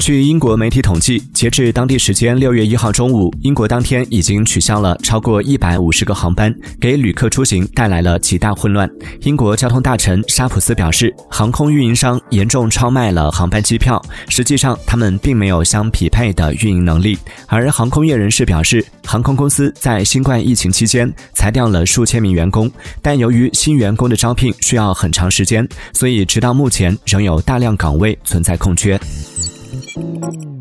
据英国媒体统计，截至当地时间六月一号中午，英国当天已经取消了超过一百五十个航班，给旅客出行带来了极大混乱。英国交通大臣沙普斯表示，航空运营商严重超卖了航班机票，实际上他们并没有相匹配的运营能力。而航空业人士表示，航空公司在新冠疫情期间裁掉了数千名员工，但由于新员工的招聘需要很长时间，所以直到目前仍有大量岗位存在空缺。Música